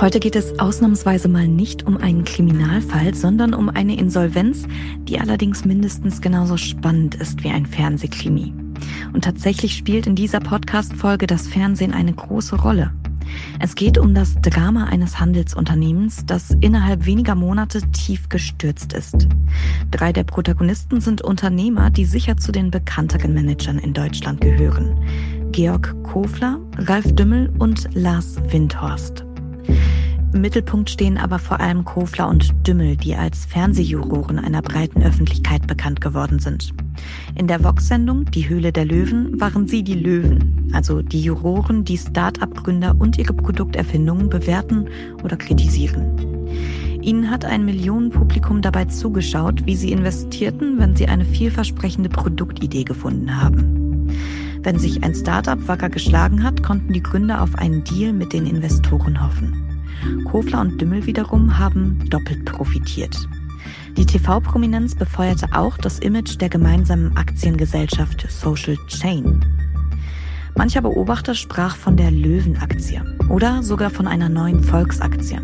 Heute geht es ausnahmsweise mal nicht um einen Kriminalfall, sondern um eine Insolvenz, die allerdings mindestens genauso spannend ist wie ein Fernsehkrimi. Und tatsächlich spielt in dieser Podcast-Folge das Fernsehen eine große Rolle. Es geht um das Drama eines Handelsunternehmens, das innerhalb weniger Monate tief gestürzt ist. Drei der Protagonisten sind Unternehmer, die sicher zu den bekannteren Managern in Deutschland gehören. Georg Kofler, Ralf Dümmel und Lars Windhorst. Im Mittelpunkt stehen aber vor allem Kofler und Dümmel, die als Fernsehjuroren einer breiten Öffentlichkeit bekannt geworden sind. In der Vox-Sendung Die Höhle der Löwen waren sie die Löwen, also die Juroren, die Start-up-Gründer und ihre Produkterfindungen bewerten oder kritisieren. Ihnen hat ein Millionenpublikum dabei zugeschaut, wie sie investierten, wenn sie eine vielversprechende Produktidee gefunden haben. Wenn sich ein Start-up wacker geschlagen hat, konnten die Gründer auf einen Deal mit den Investoren hoffen. Kofler und Dümmel wiederum haben doppelt profitiert. Die TV-Prominenz befeuerte auch das Image der gemeinsamen Aktiengesellschaft Social Chain. Mancher Beobachter sprach von der Löwenaktie oder sogar von einer neuen Volksaktie.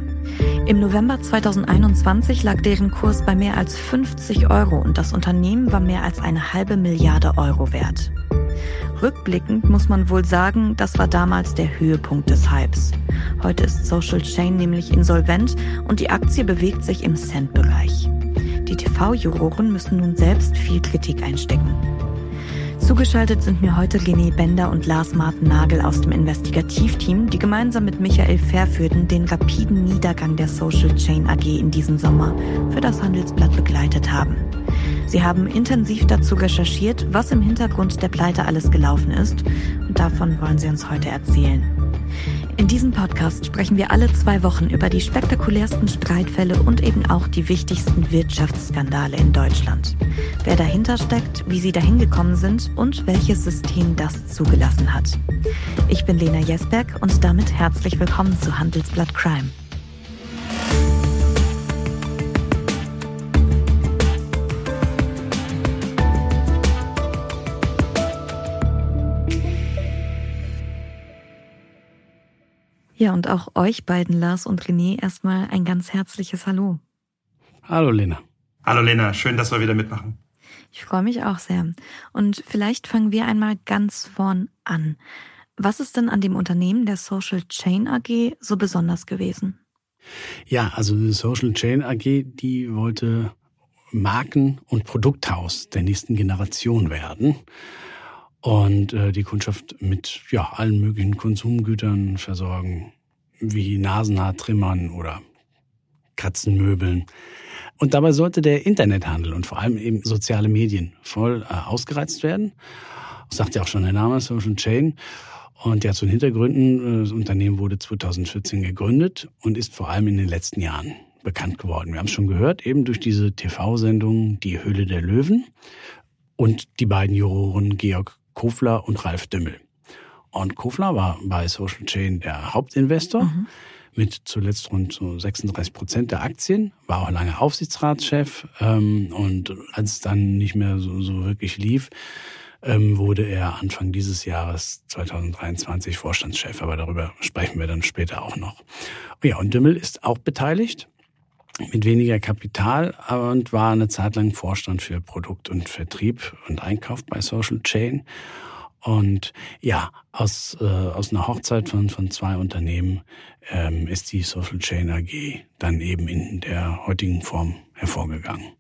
Im November 2021 lag deren Kurs bei mehr als 50 Euro und das Unternehmen war mehr als eine halbe Milliarde Euro wert. Rückblickend muss man wohl sagen, das war damals der Höhepunkt des Hypes. Heute ist Social Chain nämlich insolvent und die Aktie bewegt sich im Cent-Bereich. Die TV-Juroren müssen nun selbst viel Kritik einstecken. Zugeschaltet sind mir heute René Bender und Lars Martin Nagel aus dem Investigativteam, die gemeinsam mit Michael Verfürden den rapiden Niedergang der Social Chain AG in diesem Sommer für das Handelsblatt begleitet haben. Sie haben intensiv dazu recherchiert, was im Hintergrund der Pleite alles gelaufen ist und davon wollen Sie uns heute erzählen. In diesem Podcast sprechen wir alle zwei Wochen über die spektakulärsten Streitfälle und eben auch die wichtigsten Wirtschaftsskandale in Deutschland. Wer dahinter steckt, wie sie dahin gekommen sind und welches System das zugelassen hat. Ich bin Lena Jesberg und damit herzlich willkommen zu Handelsblatt Crime. Ja, und auch euch beiden, Lars und René, erstmal ein ganz herzliches Hallo. Hallo Lena. Hallo Lena, schön, dass wir wieder mitmachen. Ich freue mich auch sehr. Und vielleicht fangen wir einmal ganz vorn an. Was ist denn an dem Unternehmen der Social Chain AG so besonders gewesen? Ja, also die Social Chain AG, die wollte Marken- und Produkthaus der nächsten Generation werden und äh, die Kundschaft mit ja, allen möglichen Konsumgütern versorgen, wie Nasenhaartrimmern oder Katzenmöbeln. Und dabei sollte der Internethandel und vor allem eben soziale Medien voll äh, ausgereizt werden. Das sagt ja auch schon der Name Social Chain. Und ja, zu den Hintergründen, äh, das Unternehmen wurde 2014 gegründet und ist vor allem in den letzten Jahren bekannt geworden. Wir haben es schon gehört, eben durch diese TV-Sendung Die Höhle der Löwen und die beiden Juroren Georg Kofler und Ralf Dümmel. Und Kofler war bei Social Chain der Hauptinvestor mhm. mit zuletzt rund so 36 Prozent der Aktien, war auch lange Aufsichtsratschef ähm, und als es dann nicht mehr so, so wirklich lief, ähm, wurde er Anfang dieses Jahres 2023 Vorstandschef. Aber darüber sprechen wir dann später auch noch. Ja, und Dümmel ist auch beteiligt mit weniger Kapital und war eine Zeit lang Vorstand für Produkt und Vertrieb und Einkauf bei Social Chain. Und ja, aus, äh, aus einer Hochzeit von, von zwei Unternehmen ähm, ist die Social Chain AG dann eben in der heutigen Form hervorgegangen.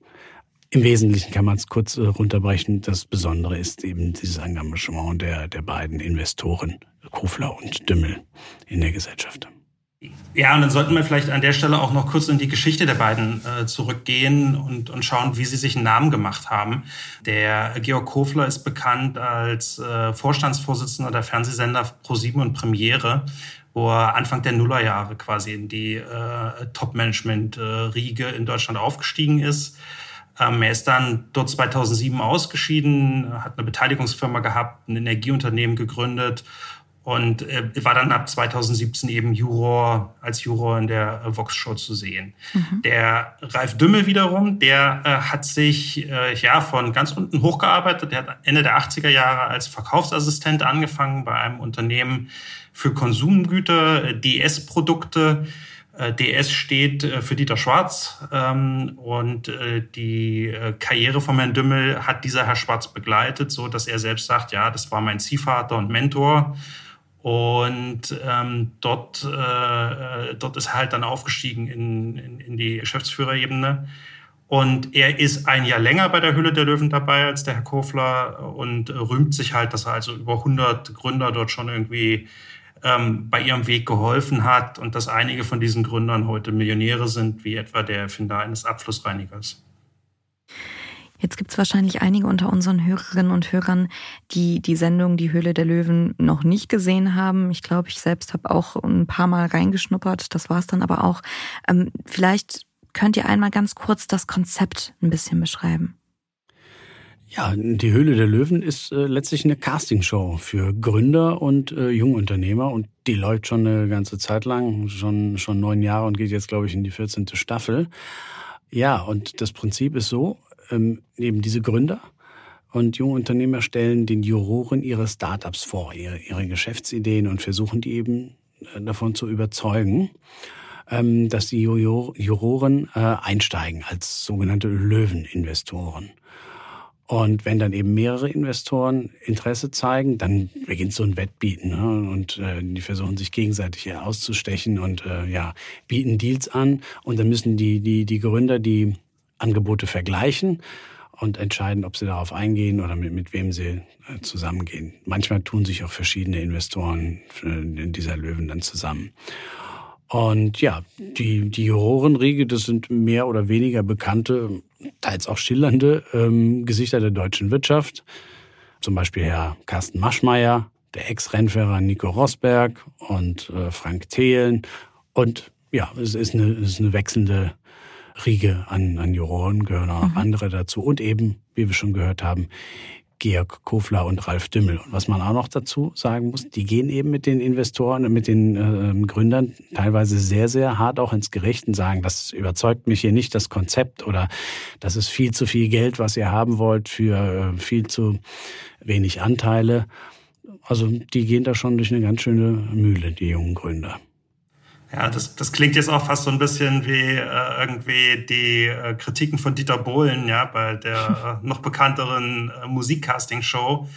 Im Wesentlichen kann man es kurz äh, runterbrechen. Das Besondere ist eben dieses Engagement der, der beiden Investoren, Kofler und Dümmel, in der Gesellschaft. Ja, und dann sollten wir vielleicht an der Stelle auch noch kurz in die Geschichte der beiden äh, zurückgehen und, und schauen, wie sie sich einen Namen gemacht haben. Der Georg Kofler ist bekannt als äh, Vorstandsvorsitzender der Fernsehsender Pro7 und Premiere, wo er Anfang der Nullerjahre quasi in die äh, Top-Management-Riege in Deutschland aufgestiegen ist. Ähm, er ist dann dort 2007 ausgeschieden, hat eine Beteiligungsfirma gehabt, ein Energieunternehmen gegründet und äh, war dann ab 2017 eben Juror als Juror in der äh, Vox Show zu sehen. Mhm. Der Ralf Dümmel wiederum, der äh, hat sich äh, ja von ganz unten hochgearbeitet. Der hat Ende der 80er Jahre als Verkaufsassistent angefangen bei einem Unternehmen für Konsumgüter, äh, DS-Produkte Äh, DS steht äh, für Dieter Schwarz ähm, und äh, die Karriere von Herrn Dümmel hat dieser Herr Schwarz begleitet, so dass er selbst sagt, ja, das war mein Ziehvater und Mentor. Und ähm, dort, äh, dort ist er halt dann aufgestiegen in, in, in die Geschäftsführerebene. Und er ist ein Jahr länger bei der Hülle der Löwen dabei als der Herr Kofler und rühmt sich halt, dass er also über 100 Gründer dort schon irgendwie ähm, bei ihrem Weg geholfen hat und dass einige von diesen Gründern heute Millionäre sind, wie etwa der Erfinder eines Abflussreinigers. Jetzt gibt es wahrscheinlich einige unter unseren Hörerinnen und Hörern, die die Sendung Die Höhle der Löwen noch nicht gesehen haben. Ich glaube, ich selbst habe auch ein paar Mal reingeschnuppert. Das war es dann aber auch. Ähm, vielleicht könnt ihr einmal ganz kurz das Konzept ein bisschen beschreiben. Ja, die Höhle der Löwen ist äh, letztlich eine Castingshow für Gründer und äh, Jungunternehmer und die läuft schon eine ganze Zeit lang, schon, schon neun Jahre und geht jetzt, glaube ich, in die 14. Staffel. Ja, und das Prinzip ist so, ähm, eben diese Gründer und Jungunternehmer stellen den Juroren ihre Startups vor, ihre, ihre Geschäftsideen und versuchen die eben äh, davon zu überzeugen, ähm, dass die Juroren äh, einsteigen als sogenannte Löweninvestoren. Und wenn dann eben mehrere Investoren Interesse zeigen, dann beginnt so ein Wettbieten. Ne? Und äh, die versuchen sich gegenseitig auszustechen und äh, ja, bieten Deals an. Und dann müssen die, die, die Gründer die Angebote vergleichen und entscheiden, ob sie darauf eingehen oder mit, mit wem sie äh, zusammengehen. Manchmal tun sich auch verschiedene Investoren äh, dieser Löwen dann zusammen. Und ja, die, die Jurorenriege, das sind mehr oder weniger bekannte, teils auch schillernde ähm, Gesichter der deutschen Wirtschaft. Zum Beispiel Herr Carsten Maschmeyer, der Ex-Rennfahrer Nico Rosberg und äh, Frank Thelen. Und ja, es ist eine, es ist eine wechselnde Riege an, an Juroren, gehören auch mhm. andere dazu. Und eben, wie wir schon gehört haben, Georg Kofler und Ralf Dümmel. Und was man auch noch dazu sagen muss, die gehen eben mit den Investoren, mit den äh, Gründern teilweise sehr, sehr hart auch ins Gericht und sagen, das überzeugt mich hier nicht, das Konzept oder das ist viel zu viel Geld, was ihr haben wollt für äh, viel zu wenig Anteile. Also die gehen da schon durch eine ganz schöne Mühle, die jungen Gründer. Ja, das, das klingt jetzt auch fast so ein bisschen wie äh, irgendwie die äh, Kritiken von Dieter Bohlen, ja, bei der äh, noch bekannteren äh, Musikcasting-Show.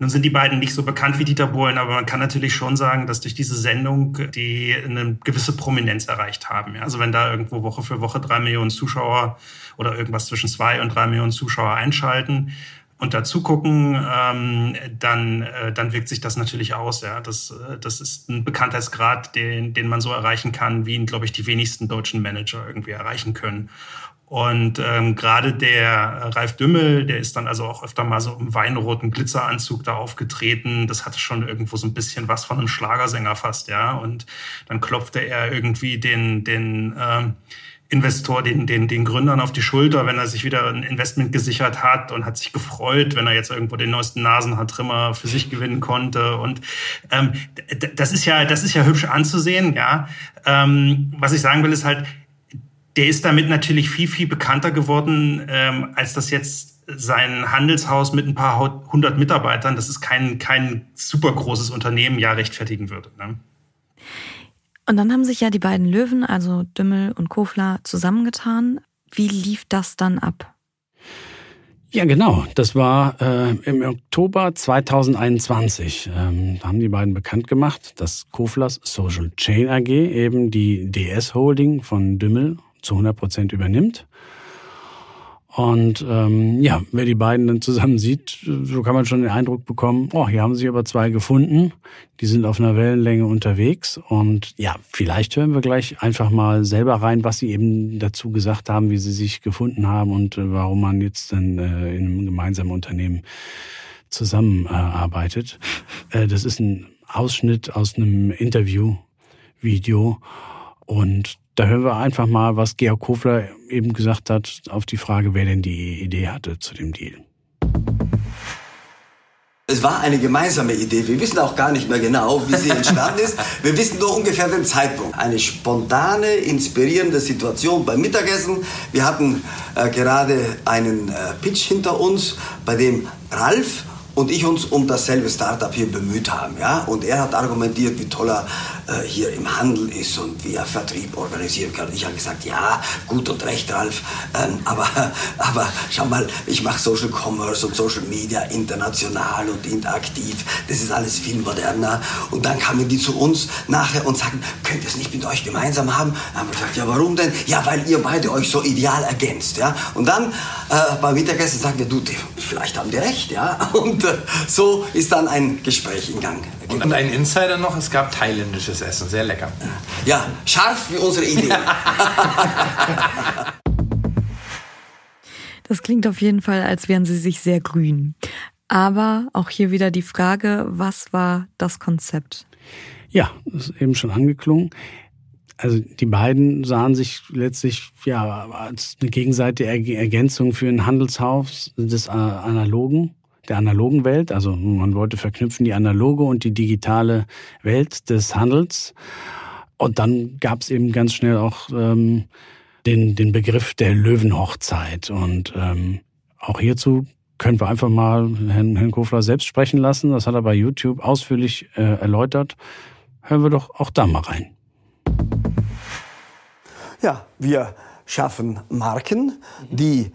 Nun sind die beiden nicht so bekannt wie Dieter Bohlen, aber man kann natürlich schon sagen, dass durch diese Sendung die eine gewisse Prominenz erreicht haben. Ja. Also wenn da irgendwo Woche für Woche drei Millionen Zuschauer oder irgendwas zwischen zwei und drei Millionen Zuschauer einschalten, und dazu gucken, ähm, dann, äh, dann wirkt sich das natürlich aus. Ja, das, äh, das ist ein Bekanntheitsgrad, den, den man so erreichen kann, wie ihn, glaube ich, die wenigsten deutschen Manager irgendwie erreichen können. Und ähm, gerade der Ralf Dümmel, der ist dann also auch öfter mal so im weinroten Glitzeranzug da aufgetreten. Das hatte schon irgendwo so ein bisschen was von einem Schlagersänger fast, ja. Und dann klopfte er irgendwie den, den ähm, Investor den, den, den Gründern auf die Schulter, wenn er sich wieder ein Investment gesichert hat und hat sich gefreut, wenn er jetzt irgendwo den neuesten Nasenhaartrimmer für sich gewinnen konnte. Und ähm, das ist ja, das ist ja hübsch anzusehen, ja. Ähm, was ich sagen will, ist halt, der ist damit natürlich viel, viel bekannter geworden, ähm, als das jetzt sein Handelshaus mit ein paar hundert Mitarbeitern, das ist kein, kein super großes Unternehmen, ja rechtfertigen würde. Ne? Und dann haben sich ja die beiden Löwen, also Dümmel und Kofler, zusammengetan. Wie lief das dann ab? Ja, genau. Das war äh, im Oktober 2021. Ähm, da haben die beiden bekannt gemacht, dass Koflers Social Chain AG eben die DS Holding von Dümmel zu 100 Prozent übernimmt. Und ähm, ja, wer die beiden dann zusammen sieht, so kann man schon den Eindruck bekommen, oh, hier haben sich aber zwei gefunden, die sind auf einer Wellenlänge unterwegs. Und ja, vielleicht hören wir gleich einfach mal selber rein, was sie eben dazu gesagt haben, wie sie sich gefunden haben und äh, warum man jetzt dann äh, in einem gemeinsamen Unternehmen zusammenarbeitet. Äh, das ist ein Ausschnitt aus einem Interview-Video und da hören wir einfach mal, was Georg Kofler eben gesagt hat auf die Frage, wer denn die Idee hatte zu dem Deal. Es war eine gemeinsame Idee. Wir wissen auch gar nicht mehr genau, wie sie entstanden ist. Wir wissen nur ungefähr den Zeitpunkt. Eine spontane, inspirierende Situation beim Mittagessen. Wir hatten äh, gerade einen äh, Pitch hinter uns, bei dem Ralf und ich uns um dasselbe Startup hier bemüht haben. Ja? Und er hat argumentiert, wie toll er äh, hier im Handel ist und wie er Vertrieb organisieren kann. Ich habe gesagt, ja, gut und recht, Ralf, ähm, aber, aber schau mal, ich mache Social Commerce und Social Media international und interaktiv. Das ist alles viel moderner. Und dann kamen die zu uns nachher und sagten, könnt ihr es nicht mit euch gemeinsam haben? Dann haben wir gesagt, ja, warum denn? Ja, weil ihr beide euch so ideal ergänzt. Ja? Und dann äh, beim Mittagessen sagen wir, du, vielleicht haben die recht. Ja? Und äh, so ist dann ein Gespräch in Gang. Und ein Insider noch, es gab thailändisches Essen, sehr lecker. Ja, scharf wie unsere Idee. Das klingt auf jeden Fall, als wären sie sich sehr grün. Aber auch hier wieder die Frage, was war das Konzept? Ja, das ist eben schon angeklungen. Also die beiden sahen sich letztlich ja als eine gegenseitige Ergänzung für ein Handelshaus des analogen, der analogen Welt. Also man wollte verknüpfen die analoge und die digitale Welt des Handels. Und dann gab es eben ganz schnell auch ähm, den, den Begriff der Löwenhochzeit. Und ähm, auch hierzu können wir einfach mal Herrn, Herrn Kofler selbst sprechen lassen. Das hat er bei YouTube ausführlich äh, erläutert. Hören wir doch auch da mal rein. Ja, wir schaffen Marken, die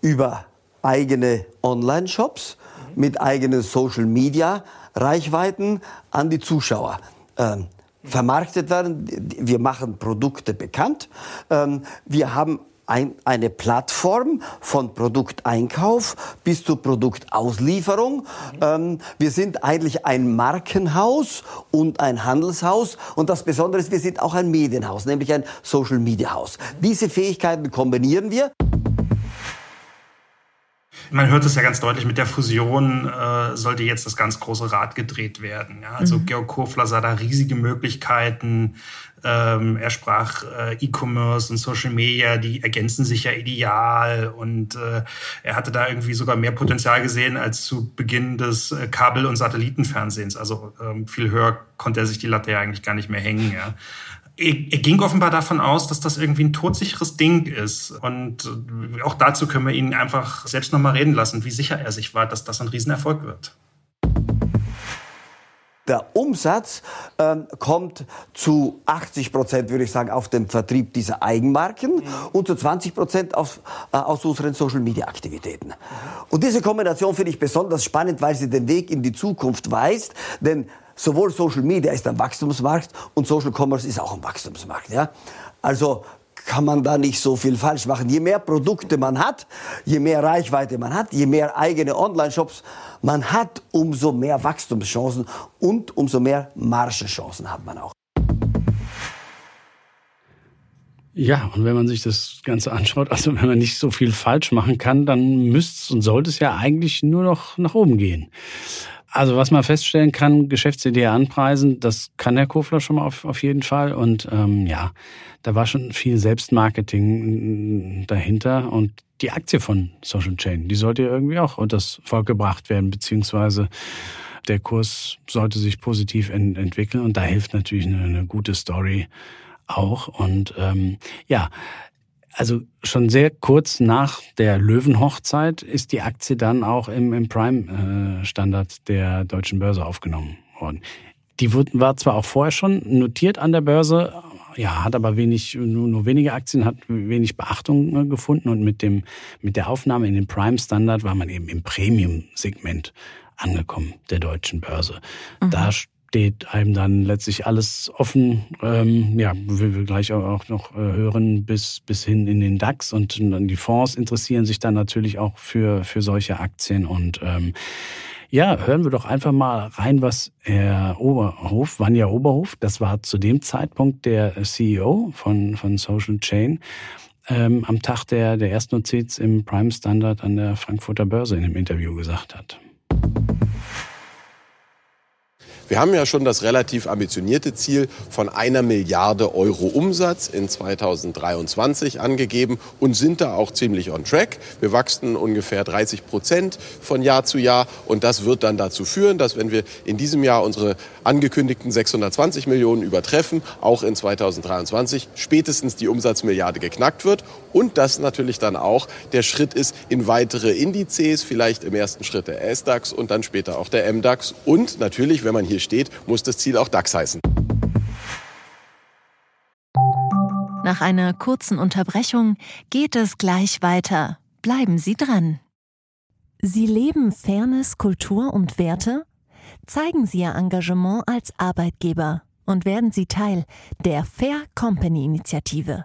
über eigene Online-Shops mit eigenen Social-Media-Reichweiten an die Zuschauer ähm, vermarktet werden. Wir machen Produkte bekannt. Ähm, wir haben ein, eine Plattform von Produkteinkauf bis zur Produktauslieferung. Ähm, wir sind eigentlich ein Markenhaus und ein Handelshaus. Und das Besondere ist, wir sind auch ein Medienhaus, nämlich ein Social Media Haus. Diese Fähigkeiten kombinieren wir. Man hört es ja ganz deutlich, mit der Fusion äh, sollte jetzt das ganz große Rad gedreht werden. Ja? Also mhm. Georg Kofler sah da riesige Möglichkeiten. Ähm, er sprach äh, E-Commerce und Social Media, die ergänzen sich ja ideal. Und äh, er hatte da irgendwie sogar mehr Potenzial gesehen als zu Beginn des äh, Kabel- und Satellitenfernsehens. Also ähm, viel höher konnte er sich die Latte ja eigentlich gar nicht mehr hängen. Ja er ging offenbar davon aus, dass das irgendwie ein todsicheres Ding ist. Und äh, auch dazu können wir ihn einfach selbst nochmal reden lassen, wie sicher er sich war, dass das ein Riesenerfolg wird. Der Umsatz ähm, kommt zu 80 Prozent, würde ich sagen, auf dem Vertrieb dieser Eigenmarken mhm. und zu 20 Prozent auf, äh, aus unseren Social-Media-Aktivitäten. Mhm. Und diese Kombination finde ich besonders spannend, weil sie den Weg in die Zukunft weist. Denn sowohl Social Media ist ein Wachstumsmarkt und Social Commerce ist auch ein Wachstumsmarkt. Ja? Also kann man da nicht so viel falsch machen. Je mehr Produkte man hat, je mehr Reichweite man hat, je mehr eigene Online-Shops man hat, umso mehr Wachstumschancen und umso mehr Margenchancen hat man auch. Ja, und wenn man sich das Ganze anschaut, also wenn man nicht so viel falsch machen kann, dann müsste und sollte es ja eigentlich nur noch nach oben gehen. Also was man feststellen kann, Geschäftsidee anpreisen, das kann Herr Kofler schon mal auf, auf jeden Fall. Und ähm, ja, da war schon viel Selbstmarketing dahinter. Und die Aktie von Social Chain, die sollte irgendwie auch unters Volk gebracht werden, beziehungsweise der Kurs sollte sich positiv ent entwickeln. Und da hilft natürlich eine, eine gute Story auch. Und ähm, ja, also schon sehr kurz nach der Löwenhochzeit ist die Aktie dann auch im, im Prime-Standard der deutschen Börse aufgenommen worden. Die war zwar auch vorher schon notiert an der Börse, ja, hat aber wenig, nur, nur wenige Aktien, hat wenig Beachtung äh, gefunden und mit dem, mit der Aufnahme in den Prime-Standard war man eben im Premium-Segment angekommen der deutschen Börse. Mhm. Da steht einem dann letztlich alles offen. Ähm, ja, wie wir gleich auch noch äh, hören, bis, bis hin in den DAX. Und dann die Fonds interessieren sich dann natürlich auch für, für solche Aktien. Und ähm, ja, hören wir doch einfach mal rein, was Herr Oberhof, Vanja Oberhof, das war zu dem Zeitpunkt der CEO von, von Social Chain, ähm, am Tag der, der ersten Notiz im Prime Standard an der Frankfurter Börse in einem Interview gesagt hat. Wir haben ja schon das relativ ambitionierte Ziel von einer Milliarde Euro Umsatz in 2023 angegeben und sind da auch ziemlich on track. Wir wachsen ungefähr 30 Prozent von Jahr zu Jahr und das wird dann dazu führen, dass wenn wir in diesem Jahr unsere angekündigten 620 Millionen übertreffen, auch in 2023 spätestens die Umsatzmilliarde geknackt wird und das natürlich dann auch der Schritt ist in weitere Indizes, vielleicht im ersten Schritt der S-DAX und dann später auch der MDAX und natürlich, wenn man hier steht, muss das Ziel auch DAX heißen. Nach einer kurzen Unterbrechung geht es gleich weiter. Bleiben Sie dran. Sie leben Fairness, Kultur und Werte? Zeigen Sie Ihr Engagement als Arbeitgeber und werden Sie Teil der Fair Company Initiative.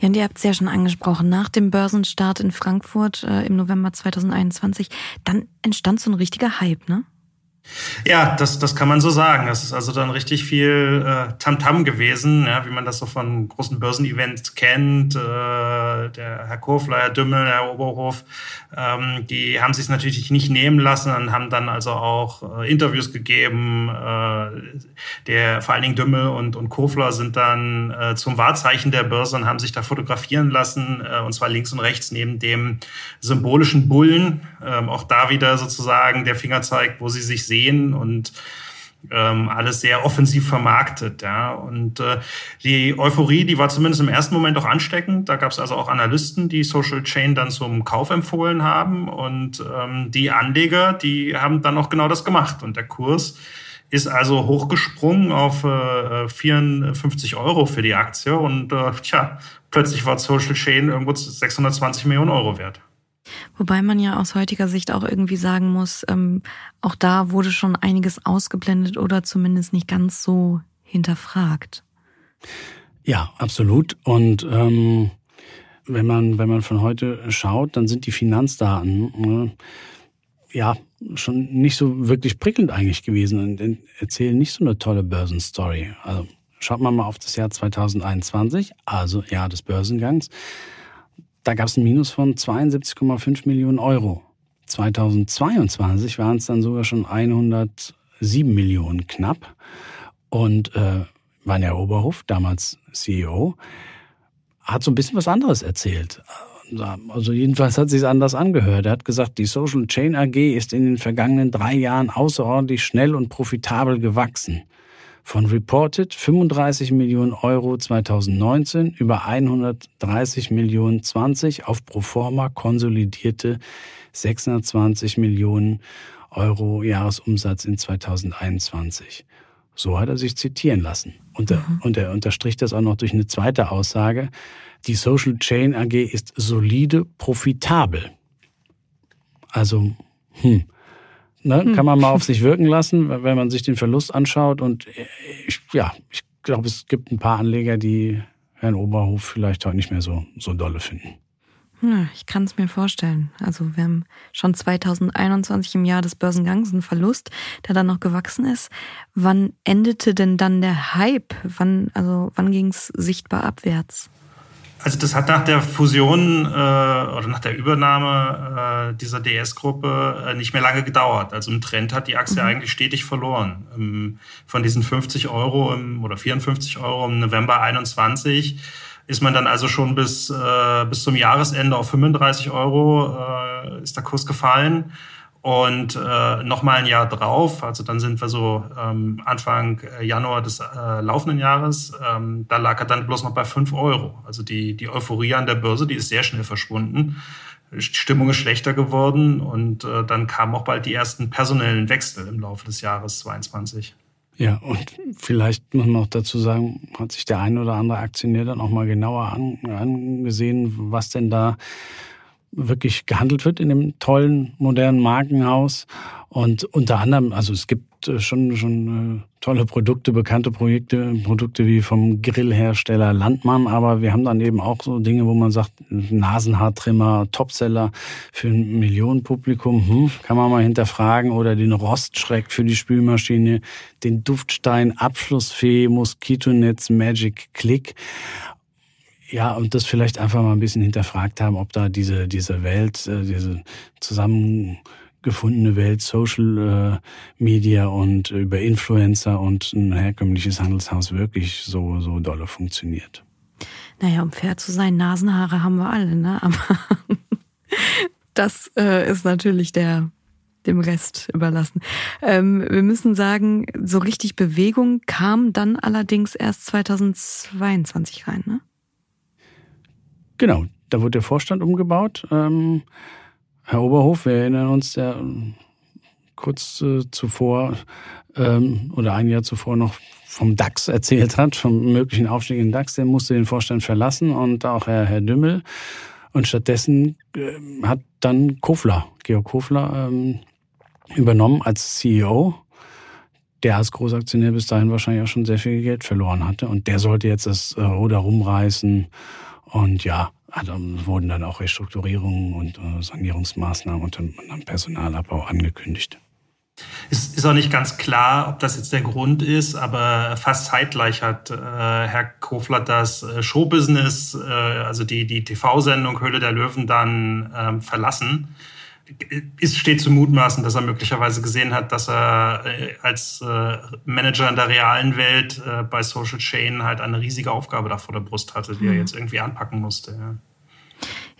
Ja, und ihr habt es ja schon angesprochen, nach dem Börsenstart in Frankfurt äh, im November 2021, dann entstand so ein richtiger Hype, ne? Ja, das, das kann man so sagen. Das ist also dann richtig viel äh, Tamtam -Tam gewesen, ja, wie man das so von großen Börsenevents kennt. Äh, der Herr Kofler, Herr Dümmel, Herr Oberhof, ähm, die haben sich natürlich nicht nehmen lassen und haben dann also auch äh, Interviews gegeben. Äh, der vor allen Dingen Dümmel und, und Kofler sind dann äh, zum Wahrzeichen der Börse und haben sich da fotografieren lassen, äh, und zwar links und rechts neben dem symbolischen Bullen. Ähm, auch da wieder sozusagen der Finger zeigt, wo sie sich sehen und ähm, alles sehr offensiv vermarktet. Ja. Und äh, die Euphorie, die war zumindest im ersten Moment auch ansteckend. Da gab es also auch Analysten, die Social Chain dann zum Kauf empfohlen haben. Und ähm, die Anleger, die haben dann auch genau das gemacht. Und der Kurs ist also hochgesprungen auf äh, 54 Euro für die Aktie. Und äh, tja, plötzlich war Social Chain irgendwo 620 Millionen Euro wert. Wobei man ja aus heutiger Sicht auch irgendwie sagen muss, ähm, auch da wurde schon einiges ausgeblendet oder zumindest nicht ganz so hinterfragt. Ja, absolut. Und ähm, wenn man wenn man von heute schaut, dann sind die Finanzdaten äh, ja schon nicht so wirklich prickelnd eigentlich gewesen und erzählen nicht so eine tolle Börsenstory. Also schaut man mal auf das Jahr 2021, also Jahr des Börsengangs. Da gab es ein Minus von 72,5 Millionen Euro. 2022 waren es dann sogar schon 107 Millionen knapp. Und äh, Vanja Oberhof, damals CEO, hat so ein bisschen was anderes erzählt. Also jedenfalls hat sich anders angehört. Er hat gesagt, die Social Chain AG ist in den vergangenen drei Jahren außerordentlich schnell und profitabel gewachsen von reported 35 Millionen Euro 2019 über 130 Millionen 20 auf pro forma konsolidierte 620 Millionen Euro Jahresumsatz in 2021. So hat er sich zitieren lassen. Und er, mhm. und er unterstrich das auch noch durch eine zweite Aussage. Die Social Chain AG ist solide profitabel. Also, hm, Ne? Hm. Kann man mal auf sich wirken lassen, wenn man sich den Verlust anschaut. Und ich, ja, ich glaube, es gibt ein paar Anleger, die Herrn Oberhof vielleicht heute nicht mehr so, so dolle finden. Ja, ich kann es mir vorstellen. Also wir haben schon 2021 im Jahr des Börsengangs einen Verlust, der dann noch gewachsen ist. Wann endete denn dann der Hype? Wann, also wann ging es sichtbar abwärts? Also das hat nach der Fusion äh, oder nach der Übernahme äh, dieser DS-Gruppe äh, nicht mehr lange gedauert. Also im Trend hat die Aktie mhm. eigentlich stetig verloren. Ähm, von diesen 50 Euro im, oder 54 Euro im November 21 ist man dann also schon bis, äh, bis zum Jahresende auf 35 Euro äh, ist der Kurs gefallen. Und äh, nochmal ein Jahr drauf, also dann sind wir so ähm, Anfang äh, Januar des äh, laufenden Jahres, ähm, da lag er dann bloß noch bei fünf Euro. Also die, die Euphorie an der Börse, die ist sehr schnell verschwunden. Die Stimmung ist schlechter geworden und äh, dann kamen auch bald die ersten personellen Wechsel im Laufe des Jahres 22. Ja, und vielleicht muss man auch dazu sagen, hat sich der ein oder andere Aktionär dann auch mal genauer an, angesehen, was denn da wirklich gehandelt wird in dem tollen, modernen Markenhaus. Und unter anderem, also es gibt äh, schon, schon äh, tolle Produkte, bekannte Projekte, Produkte wie vom Grillhersteller Landmann, aber wir haben dann eben auch so Dinge, wo man sagt, Nasenhaartrimmer, Topseller für ein Millionenpublikum, hm, kann man mal hinterfragen, oder den Rostschreck für die Spülmaschine, den Duftstein Abschlussfee, Moskitonetz Magic Click. Ja, und das vielleicht einfach mal ein bisschen hinterfragt haben, ob da diese, diese Welt, äh, diese zusammen gefundene Welt, Social äh, Media und über Influencer und ein herkömmliches Handelshaus wirklich so, so dolle funktioniert. Naja, um fair zu sein, Nasenhaare haben wir alle, ne? Aber das äh, ist natürlich der dem Rest überlassen. Ähm, wir müssen sagen, so richtig Bewegung kam dann allerdings erst 2022 rein, ne? Genau, da wurde der Vorstand umgebaut. Ähm, Herr Oberhof, wir erinnern uns, der ähm, kurz äh, zuvor ähm, oder ein Jahr zuvor noch vom DAX erzählt hat, vom möglichen Aufstieg in den DAX, der musste den Vorstand verlassen und auch Herr, Herr Dümmel. Und stattdessen äh, hat dann Kofler, Georg Kofler, ähm, übernommen als CEO, der als Großaktionär bis dahin wahrscheinlich auch schon sehr viel Geld verloren hatte. Und der sollte jetzt das äh, Ruder rumreißen und ja, dann wurden dann auch Restrukturierungen und äh, Sanierungsmaßnahmen und dann Personalabbau angekündigt. Es ist auch nicht ganz klar, ob das jetzt der Grund ist, aber fast zeitgleich hat äh, Herr Kofler das äh, Showbusiness, äh, also die, die TV-Sendung Höhle der Löwen, dann ähm, verlassen ist, steht zu mutmaßen, dass er möglicherweise gesehen hat, dass er äh, als äh, Manager in der realen Welt äh, bei Social Chain halt eine riesige Aufgabe da vor der Brust hatte, die er mhm. jetzt irgendwie anpacken musste. Ja.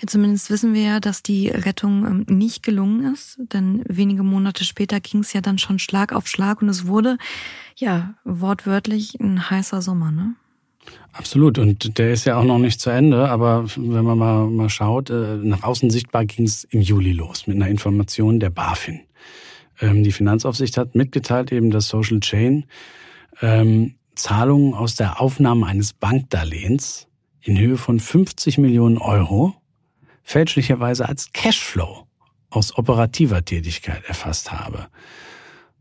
Ja, zumindest wissen wir ja, dass die Rettung ähm, nicht gelungen ist, denn wenige Monate später ging es ja dann schon Schlag auf Schlag und es wurde ja wortwörtlich ein heißer Sommer, ne? Absolut. Und der ist ja auch noch nicht zu Ende. Aber wenn man mal, mal schaut, äh, nach außen sichtbar ging es im Juli los mit einer Information der BaFin. Ähm, die Finanzaufsicht hat mitgeteilt eben, dass Social Chain ähm, Zahlungen aus der Aufnahme eines Bankdarlehens in Höhe von 50 Millionen Euro fälschlicherweise als Cashflow aus operativer Tätigkeit erfasst habe.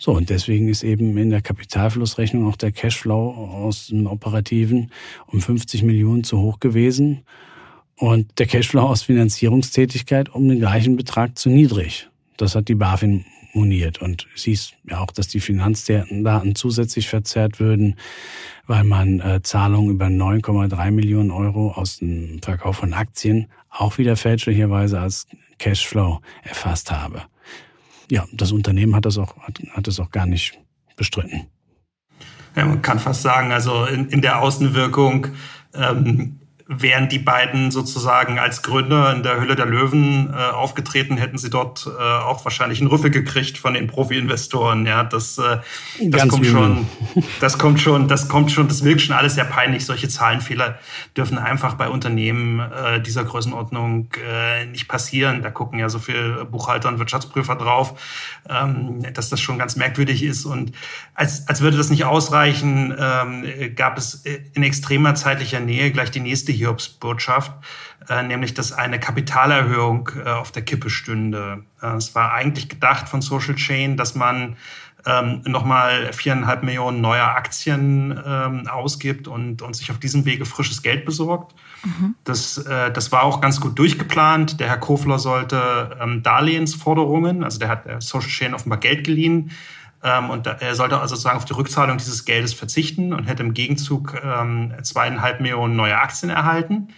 So, und deswegen ist eben in der Kapitalflussrechnung auch der Cashflow aus dem Operativen um 50 Millionen zu hoch gewesen. Und der Cashflow aus Finanzierungstätigkeit um den gleichen Betrag zu niedrig. Das hat die BaFin moniert. Und siehst ja auch, dass die Finanzdaten zusätzlich verzerrt würden, weil man äh, Zahlungen über 9,3 Millionen Euro aus dem Verkauf von Aktien auch wieder fälschlicherweise als Cashflow erfasst habe ja, das Unternehmen hat das auch, hat, hat das auch gar nicht bestritten. Ja, man kann fast sagen, also in, in der Außenwirkung ähm, wären die beiden sozusagen als Gründer in der Hülle der Löwen äh, aufgetreten, hätten sie dort äh, auch wahrscheinlich einen Rüffel gekriegt von den Profi-Investoren. Ja, das, äh, das kommt schon, das kommt schon, das kommt schon, das wirkt schon alles sehr peinlich. Solche Zahlenfehler dürfen einfach bei Unternehmen äh, dieser Größenordnung äh, nicht passieren. Da gucken ja so viel Buchhalter und Wirtschaftsprüfer drauf, ähm, dass das schon ganz merkwürdig ist. Und als, als würde das nicht ausreichen, ähm, gab es in extremer zeitlicher Nähe gleich die nächste Hiobsbotschaft, äh, nämlich dass eine Kapitalerhöhung äh, auf der Kippe stünde. Äh, es war eigentlich gedacht von Social Chain, dass man ähm, nochmal viereinhalb Millionen neuer Aktien ähm, ausgibt und, und sich auf diesem Wege frisches Geld besorgt. Mhm. Das, äh, das war auch ganz gut durchgeplant. Der Herr Kofler sollte ähm, Darlehensforderungen, also der hat der Social Chain offenbar Geld geliehen, und er sollte also sozusagen auf die Rückzahlung dieses Geldes verzichten und hätte im Gegenzug ähm, zweieinhalb Millionen neue Aktien erhalten.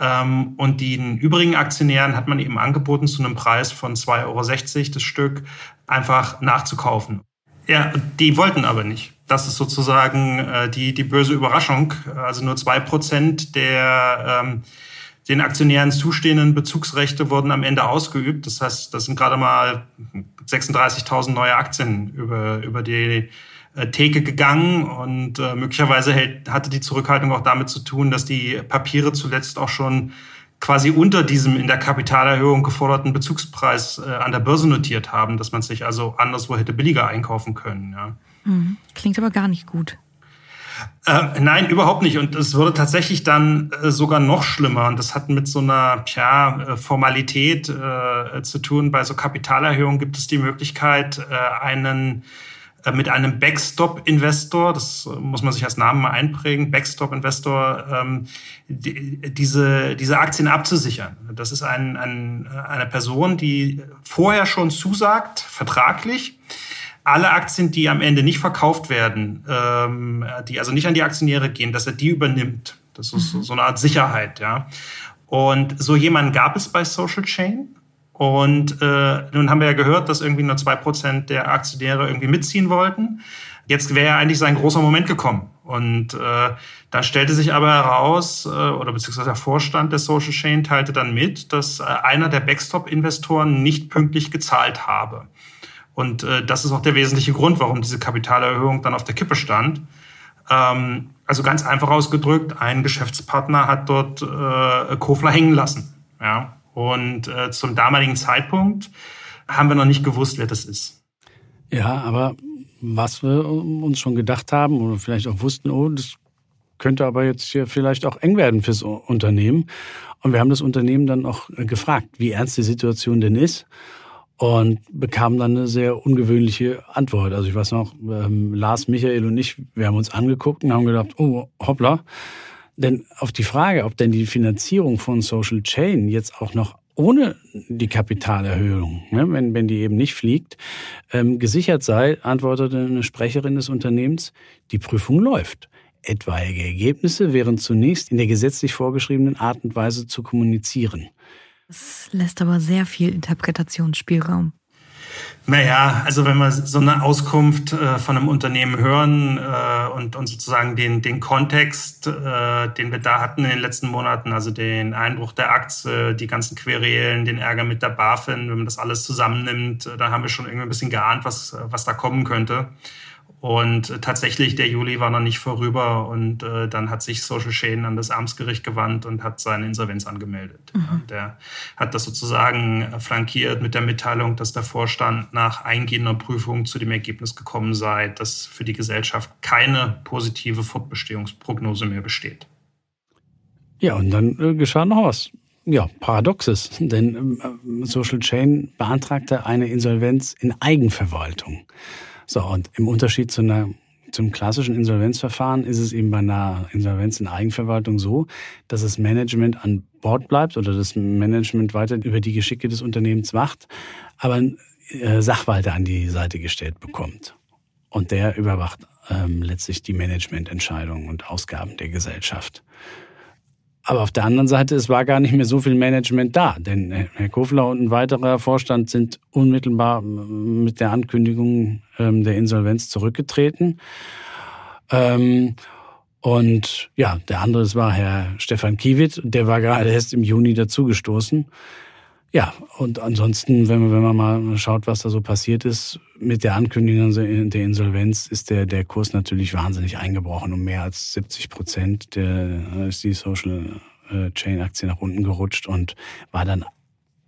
Ähm, und den übrigen Aktionären hat man eben angeboten, zu einem Preis von 2,60 Euro das Stück einfach nachzukaufen. Ja, die wollten aber nicht. Das ist sozusagen äh, die, die böse Überraschung. Also nur zwei Prozent der ähm, den Aktionären zustehenden Bezugsrechte wurden am Ende ausgeübt. Das heißt, das sind gerade mal 36.000 neue Aktien über, über die äh, Theke gegangen und äh, möglicherweise hält, hatte die Zurückhaltung auch damit zu tun, dass die Papiere zuletzt auch schon quasi unter diesem in der Kapitalerhöhung geforderten Bezugspreis äh, an der Börse notiert haben, dass man sich also anderswo hätte billiger einkaufen können. Ja. Mhm. Klingt aber gar nicht gut. Äh, nein, überhaupt nicht. Und es wurde tatsächlich dann äh, sogar noch schlimmer. Und das hat mit so einer tja, äh, Formalität äh, zu tun. Bei so Kapitalerhöhungen gibt es die Möglichkeit, äh, einen äh, mit einem Backstop-Investor, das muss man sich als Namen mal einprägen, Backstop-Investor, ähm, die, diese, diese Aktien abzusichern. Das ist ein, ein, eine Person, die vorher schon zusagt, vertraglich, alle Aktien, die am Ende nicht verkauft werden, ähm, die also nicht an die Aktionäre gehen, dass er die übernimmt. Das ist mhm. so eine Art Sicherheit, ja. Und so jemanden gab es bei Social Chain. Und äh, nun haben wir ja gehört, dass irgendwie nur zwei Prozent der Aktionäre irgendwie mitziehen wollten. Jetzt wäre eigentlich sein großer Moment gekommen. Und äh, dann stellte sich aber heraus, äh, oder beziehungsweise der Vorstand der Social Chain teilte dann mit, dass äh, einer der Backstop-Investoren nicht pünktlich gezahlt habe. Und äh, das ist auch der wesentliche Grund, warum diese Kapitalerhöhung dann auf der Kippe stand. Ähm, also ganz einfach ausgedrückt, ein Geschäftspartner hat dort äh, Kofler hängen lassen. Ja, und äh, zum damaligen Zeitpunkt haben wir noch nicht gewusst, wer das ist. Ja, aber was wir uns schon gedacht haben oder vielleicht auch wussten, oh, das könnte aber jetzt hier vielleicht auch eng werden fürs Unternehmen. Und wir haben das Unternehmen dann auch äh, gefragt, wie ernst die Situation denn ist und bekamen dann eine sehr ungewöhnliche Antwort. Also ich weiß noch, ähm, Lars, Michael und ich, wir haben uns angeguckt und haben gedacht, oh, hoppla, denn auf die Frage, ob denn die Finanzierung von Social Chain jetzt auch noch ohne die Kapitalerhöhung, ne, wenn, wenn die eben nicht fliegt, ähm, gesichert sei, antwortete eine Sprecherin des Unternehmens, die Prüfung läuft. Etwaige Ergebnisse wären zunächst in der gesetzlich vorgeschriebenen Art und Weise zu kommunizieren. Das lässt aber sehr viel Interpretationsspielraum. Naja, also wenn wir so eine Auskunft äh, von einem Unternehmen hören äh, und, und sozusagen den, den Kontext, äh, den wir da hatten in den letzten Monaten, also den Einbruch der Aktie, die ganzen Querelen, den Ärger mit der BaFin, wenn man das alles zusammennimmt, äh, dann haben wir schon irgendwie ein bisschen geahnt, was, was da kommen könnte. Und tatsächlich, der Juli war noch nicht vorüber und äh, dann hat sich Social Chain an das Amtsgericht gewandt und hat seine Insolvenz angemeldet. Mhm. Der hat das sozusagen flankiert mit der Mitteilung, dass der Vorstand nach eingehender Prüfung zu dem Ergebnis gekommen sei, dass für die Gesellschaft keine positive Fortbestehungsprognose mehr besteht. Ja, und dann äh, geschah noch was. Ja, paradoxes, denn äh, Social Chain beantragte eine Insolvenz in Eigenverwaltung. So, und im Unterschied zu einer, zum klassischen Insolvenzverfahren ist es eben bei einer Insolvenz in Eigenverwaltung so, dass das Management an Bord bleibt oder das Management weiter über die Geschicke des Unternehmens wacht, aber ein äh, Sachwalter an die Seite gestellt bekommt. Und der überwacht ähm, letztlich die Managemententscheidungen und Ausgaben der Gesellschaft. Aber auf der anderen Seite, es war gar nicht mehr so viel Management da, denn Herr Kofler und ein weiterer Vorstand sind unmittelbar mit der Ankündigung ähm, der Insolvenz zurückgetreten. Ähm, und ja, der andere, das war Herr Stefan Kiewit, der war gerade erst im Juni dazugestoßen. Ja, und ansonsten, wenn man, wenn man mal schaut, was da so passiert ist, mit der Ankündigung der Insolvenz ist der, der Kurs natürlich wahnsinnig eingebrochen. Um mehr als 70 Prozent der, ist die Social äh, Chain Aktie nach unten gerutscht und war dann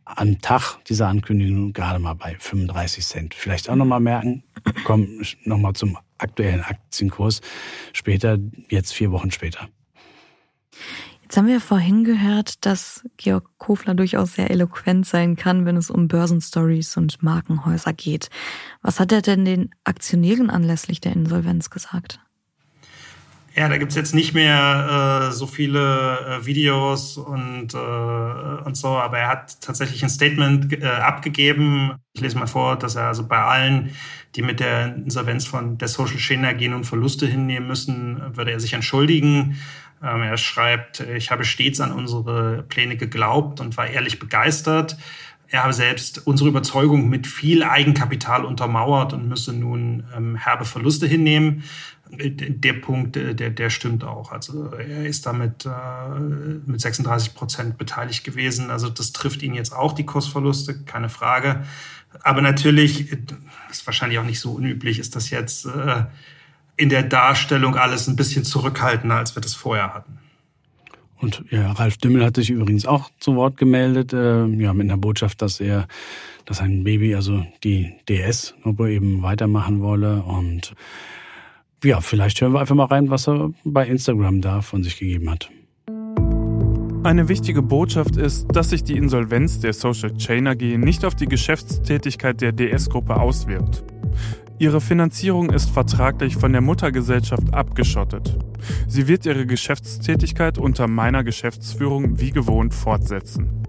am Tag dieser Ankündigung gerade mal bei 35 Cent. Vielleicht auch nochmal merken, kommen nochmal zum aktuellen Aktienkurs später, jetzt vier Wochen später. Jetzt haben wir vorhin gehört, dass Georg Kofler durchaus sehr eloquent sein kann, wenn es um Börsenstories und Markenhäuser geht. Was hat er denn den Aktionären anlässlich der Insolvenz gesagt? Ja, da gibt's jetzt nicht mehr äh, so viele äh, Videos und, äh, und so, aber er hat tatsächlich ein Statement äh, abgegeben. Ich lese mal vor, dass er also bei allen, die mit der Insolvenz von der Social Chain gehen und Verluste hinnehmen müssen, würde er sich entschuldigen. Ähm, er schreibt, ich habe stets an unsere Pläne geglaubt und war ehrlich begeistert. Er habe selbst unsere Überzeugung mit viel Eigenkapital untermauert und müsse nun ähm, herbe Verluste hinnehmen. Der Punkt, äh, der, der stimmt auch. Also er ist damit äh, mit 36 Prozent beteiligt gewesen. Also das trifft ihn jetzt auch, die Kursverluste, keine Frage. Aber natürlich, ist wahrscheinlich auch nicht so unüblich, ist das jetzt äh, in der Darstellung alles ein bisschen zurückhaltender, als wir das vorher hatten. Und ja, Ralf Dümmel hat sich übrigens auch zu Wort gemeldet, äh, ja, mit einer Botschaft, dass er, dass sein Baby, also die DS, ob er eben weitermachen wolle. Und ja, vielleicht hören wir einfach mal rein, was er bei Instagram da von sich gegeben hat. Eine wichtige Botschaft ist, dass sich die Insolvenz der Social Chain AG nicht auf die Geschäftstätigkeit der DS-Gruppe auswirkt. Ihre Finanzierung ist vertraglich von der Muttergesellschaft abgeschottet. Sie wird ihre Geschäftstätigkeit unter meiner Geschäftsführung wie gewohnt fortsetzen.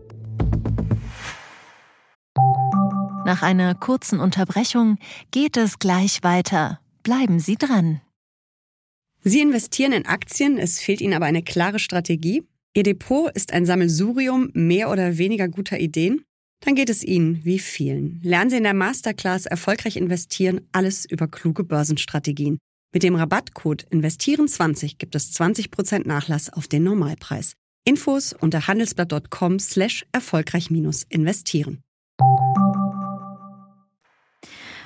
Nach einer kurzen Unterbrechung geht es gleich weiter. Bleiben Sie dran. Sie investieren in Aktien, es fehlt Ihnen aber eine klare Strategie. Ihr Depot ist ein Sammelsurium mehr oder weniger guter Ideen dann geht es Ihnen wie vielen. Lernen Sie in der Masterclass Erfolgreich investieren alles über kluge Börsenstrategien. Mit dem Rabattcode Investieren20 gibt es 20% Nachlass auf den Normalpreis. Infos unter handelsblatt.com slash erfolgreich-investieren.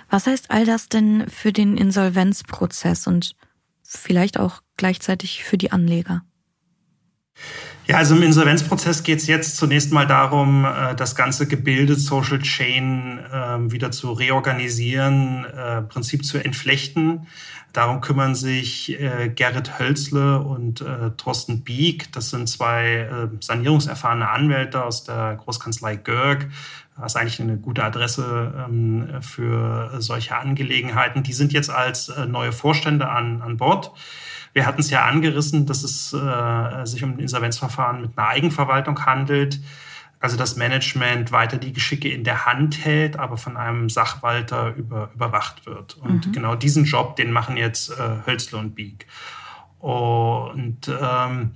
Was heißt all das denn für den Insolvenzprozess und vielleicht auch gleichzeitig für die Anleger? Ja, also im Insolvenzprozess geht es jetzt zunächst mal darum, äh, das ganze Gebilde Social Chain ähm, wieder zu reorganisieren, äh, im Prinzip zu entflechten. Darum kümmern sich äh, Gerrit Hölzle und Thorsten Bieck. Das sind zwei sanierungserfahrene Anwälte aus der Großkanzlei Görg. Das ist eigentlich eine gute Adresse ähm, für solche Angelegenheiten. Die sind jetzt als neue Vorstände an, an Bord. Wir hatten es ja angerissen, dass es äh, sich um ein Insolvenzverfahren mit einer Eigenverwaltung handelt. Also das Management weiter die Geschicke in der Hand hält, aber von einem Sachwalter über, überwacht wird. Und mhm. genau diesen Job, den machen jetzt äh, Hölzle und Bieg. Und ähm,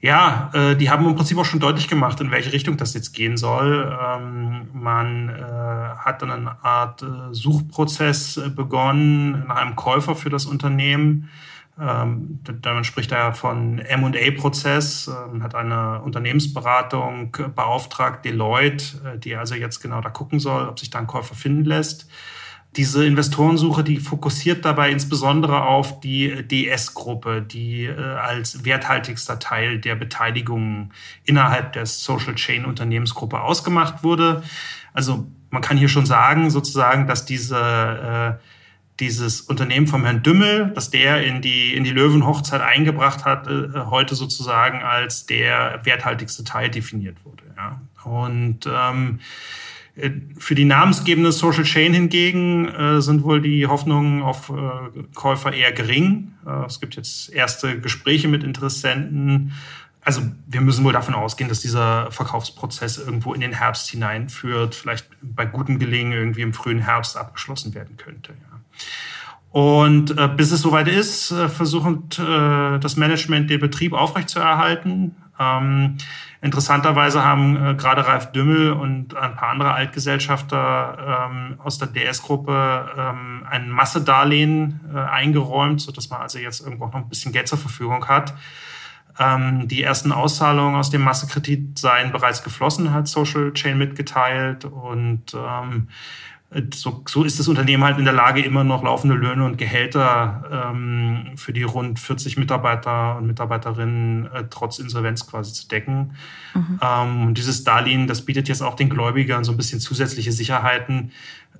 ja, äh, die haben im Prinzip auch schon deutlich gemacht, in welche Richtung das jetzt gehen soll. Ähm, man äh, hat dann eine Art äh, Suchprozess äh, begonnen nach einem Käufer für das Unternehmen. Ähm, man spricht da von M&A-Prozess, man hat eine Unternehmensberatung beauftragt, Deloitte, äh, die also jetzt genau da gucken soll, ob sich da ein Käufer finden lässt. Diese Investorensuche, die fokussiert dabei insbesondere auf die DS-Gruppe, die äh, als werthaltigster Teil der Beteiligungen innerhalb der Social Chain Unternehmensgruppe ausgemacht wurde. Also man kann hier schon sagen, sozusagen, dass diese äh, dieses Unternehmen vom Herrn Dümmel, das der in die, in die Löwenhochzeit eingebracht hat, äh, heute sozusagen als der werthaltigste Teil definiert wurde. Ja. Und ähm, äh, für die namensgebende Social Chain hingegen äh, sind wohl die Hoffnungen auf äh, Käufer eher gering. Äh, es gibt jetzt erste Gespräche mit Interessenten. Also wir müssen wohl davon ausgehen, dass dieser Verkaufsprozess irgendwo in den Herbst hineinführt, vielleicht bei gutem Gelingen irgendwie im frühen Herbst abgeschlossen werden könnte. Ja. Und äh, bis es soweit ist, äh, versucht äh, das Management den Betrieb aufrechtzuerhalten. Ähm, interessanterweise haben äh, gerade Ralf Dümmel und ein paar andere Altgesellschafter ähm, aus der DS-Gruppe ähm, ein Massedarlehen äh, eingeräumt, sodass man also jetzt irgendwo noch ein bisschen Geld zur Verfügung hat. Ähm, die ersten Auszahlungen aus dem Massekredit seien bereits geflossen, hat Social Chain mitgeteilt. Und ähm, so, so ist das Unternehmen halt in der Lage, immer noch laufende Löhne und Gehälter ähm, für die rund 40 Mitarbeiter und Mitarbeiterinnen äh, trotz Insolvenz quasi zu decken. Mhm. Ähm, dieses Darlehen, das bietet jetzt auch den Gläubigern so ein bisschen zusätzliche Sicherheiten,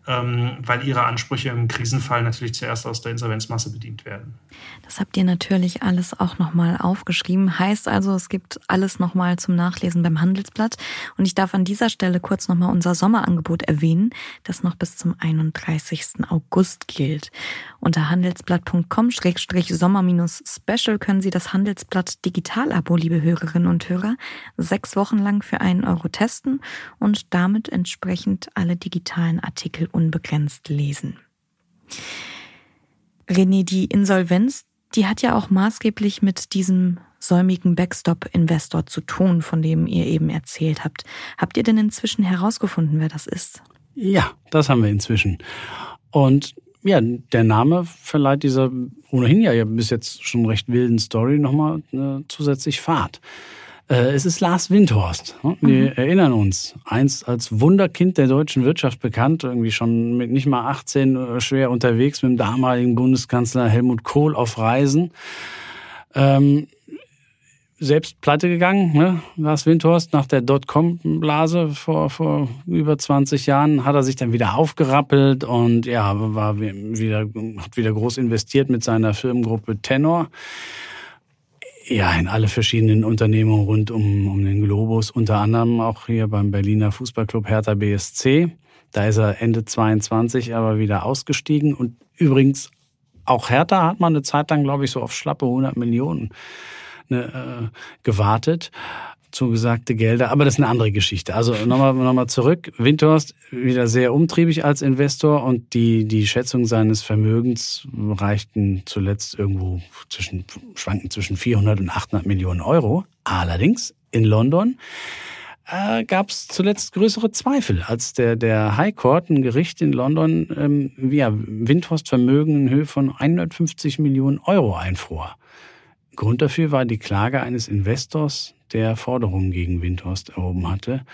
weil ihre Ansprüche im Krisenfall natürlich zuerst aus der Insolvenzmasse bedient werden. Das habt ihr natürlich alles auch nochmal aufgeschrieben. Heißt also, es gibt alles nochmal zum Nachlesen beim Handelsblatt. Und ich darf an dieser Stelle kurz nochmal unser Sommerangebot erwähnen, das noch bis zum 31. August gilt. Unter handelsblatt.com-sommer-special können Sie das Handelsblatt Digital-Abo, liebe Hörerinnen und Hörer, sechs Wochen lang für einen Euro testen und damit entsprechend alle digitalen Artikel unbegrenzt lesen. René, die Insolvenz, die hat ja auch maßgeblich mit diesem säumigen Backstop-Investor zu tun, von dem ihr eben erzählt habt. Habt ihr denn inzwischen herausgefunden, wer das ist? Ja, das haben wir inzwischen. Und ja, der Name verleiht dieser ohnehin ja bis jetzt schon recht wilden Story nochmal äh, zusätzlich Fahrt. Äh, es ist Lars Windhorst. Wir mhm. erinnern uns, einst als Wunderkind der deutschen Wirtschaft bekannt, irgendwie schon mit nicht mal 18 äh, schwer unterwegs mit dem damaligen Bundeskanzler Helmut Kohl auf Reisen. Ähm, selbst pleite gegangen, ne? Lars Windhorst nach der Dotcom-Blase vor, vor über 20 Jahren hat er sich dann wieder aufgerappelt und ja, war wieder, hat wieder groß investiert mit seiner Firmengruppe Tenor. Ja, in alle verschiedenen Unternehmungen rund um, um den Globus, unter anderem auch hier beim Berliner Fußballclub Hertha BSC. Da ist er Ende 22 aber wieder ausgestiegen. Und übrigens auch Hertha hat man eine Zeit lang, glaube ich, so auf schlappe 100 Millionen ne, äh, gewartet zugesagte Gelder, aber das ist eine andere Geschichte. Also nochmal noch mal zurück. Windhorst wieder sehr umtriebig als Investor und die, die Schätzung seines Vermögens reichten zuletzt irgendwo zwischen, schwanken zwischen 400 und 800 Millionen Euro. Allerdings in London äh, gab es zuletzt größere Zweifel, als der, der High Court, ein Gericht in London, ähm, ja, Windhorst Vermögen in Höhe von 150 Millionen Euro einfror. Grund dafür war die Klage eines Investors, der Forderungen gegen Windhorst erhoben hatte.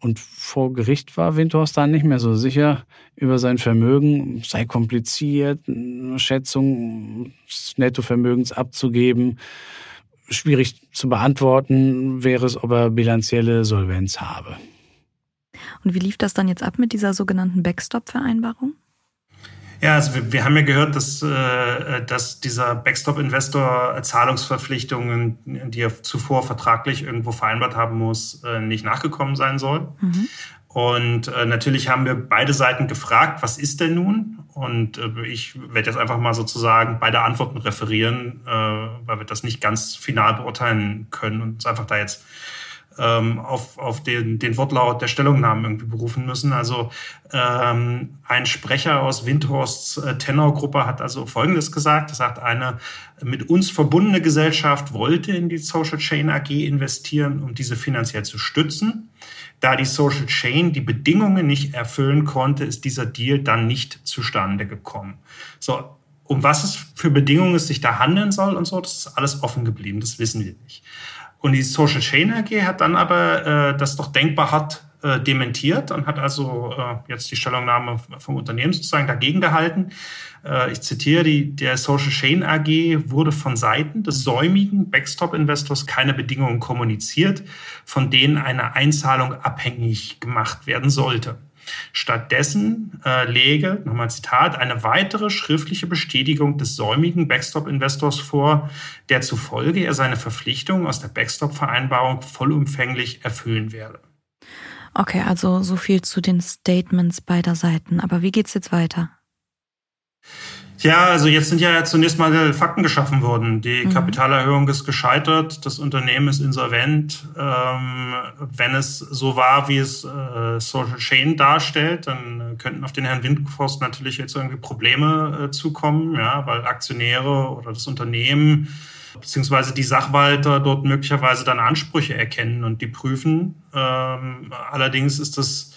Und vor Gericht war Windhorst dann nicht mehr so sicher über sein Vermögen, sei kompliziert, Schätzung des Nettovermögens abzugeben. Schwierig zu beantworten wäre es, ob er bilanzielle Solvenz habe. Und wie lief das dann jetzt ab mit dieser sogenannten Backstop-Vereinbarung? Ja, also wir, wir haben ja gehört, dass, äh, dass dieser Backstop-Investor Zahlungsverpflichtungen, die er zuvor vertraglich irgendwo vereinbart haben muss, äh, nicht nachgekommen sein soll. Mhm. Und äh, natürlich haben wir beide Seiten gefragt, was ist denn nun? Und äh, ich werde jetzt einfach mal sozusagen beide Antworten referieren, äh, weil wir das nicht ganz final beurteilen können und uns einfach da jetzt ähm, auf, auf den, den Wortlaut der Stellungnahmen irgendwie berufen müssen. Also ähm, ein Sprecher aus Windhorsts äh, Tenorgruppe hat also Folgendes gesagt. Er sagt, eine mit uns verbundene Gesellschaft wollte in die Social Chain AG investieren, um diese finanziell zu stützen. Da die Social Chain die Bedingungen nicht erfüllen konnte, ist dieser Deal dann nicht zustande gekommen. So, um was es für Bedingungen es sich da handeln soll und so, das ist alles offen geblieben, das wissen wir nicht. Und die Social Chain AG hat dann aber äh, das doch denkbar hat äh, dementiert und hat also äh, jetzt die Stellungnahme vom Unternehmen sozusagen dagegen gehalten. Äh, ich zitiere, die, der Social Chain AG wurde von Seiten des säumigen Backstop-Investors keine Bedingungen kommuniziert, von denen eine Einzahlung abhängig gemacht werden sollte. Stattdessen äh, lege, nochmal Zitat, eine weitere schriftliche Bestätigung des säumigen Backstop-Investors vor, der zufolge er seine Verpflichtungen aus der Backstop-Vereinbarung vollumfänglich erfüllen werde. Okay, also so viel zu den Statements beider Seiten. Aber wie geht's jetzt weiter? Ja, also jetzt sind ja zunächst mal Fakten geschaffen worden. Die mhm. Kapitalerhöhung ist gescheitert, das Unternehmen ist insolvent. Ähm, wenn es so war, wie es äh, Social Chain darstellt, dann könnten auf den Herrn Windforst natürlich jetzt irgendwie Probleme äh, zukommen, ja, weil Aktionäre oder das Unternehmen beziehungsweise die Sachwalter dort möglicherweise dann Ansprüche erkennen und die prüfen. Ähm, allerdings ist das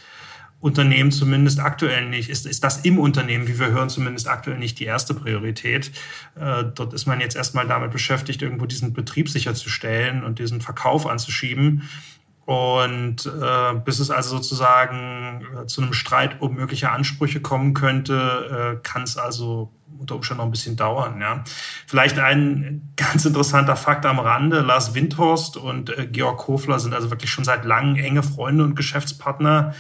Unternehmen zumindest aktuell nicht, ist, ist das im Unternehmen, wie wir hören, zumindest aktuell nicht die erste Priorität. Äh, dort ist man jetzt erstmal damit beschäftigt, irgendwo diesen Betrieb sicherzustellen und diesen Verkauf anzuschieben. Und äh, bis es also sozusagen äh, zu einem Streit um mögliche Ansprüche kommen könnte, äh, kann es also unter Umständen noch ein bisschen dauern. Ja. Vielleicht ein ganz interessanter Fakt am Rande. Lars Windhorst und äh, Georg Kofler sind also wirklich schon seit langem enge Freunde und Geschäftspartner.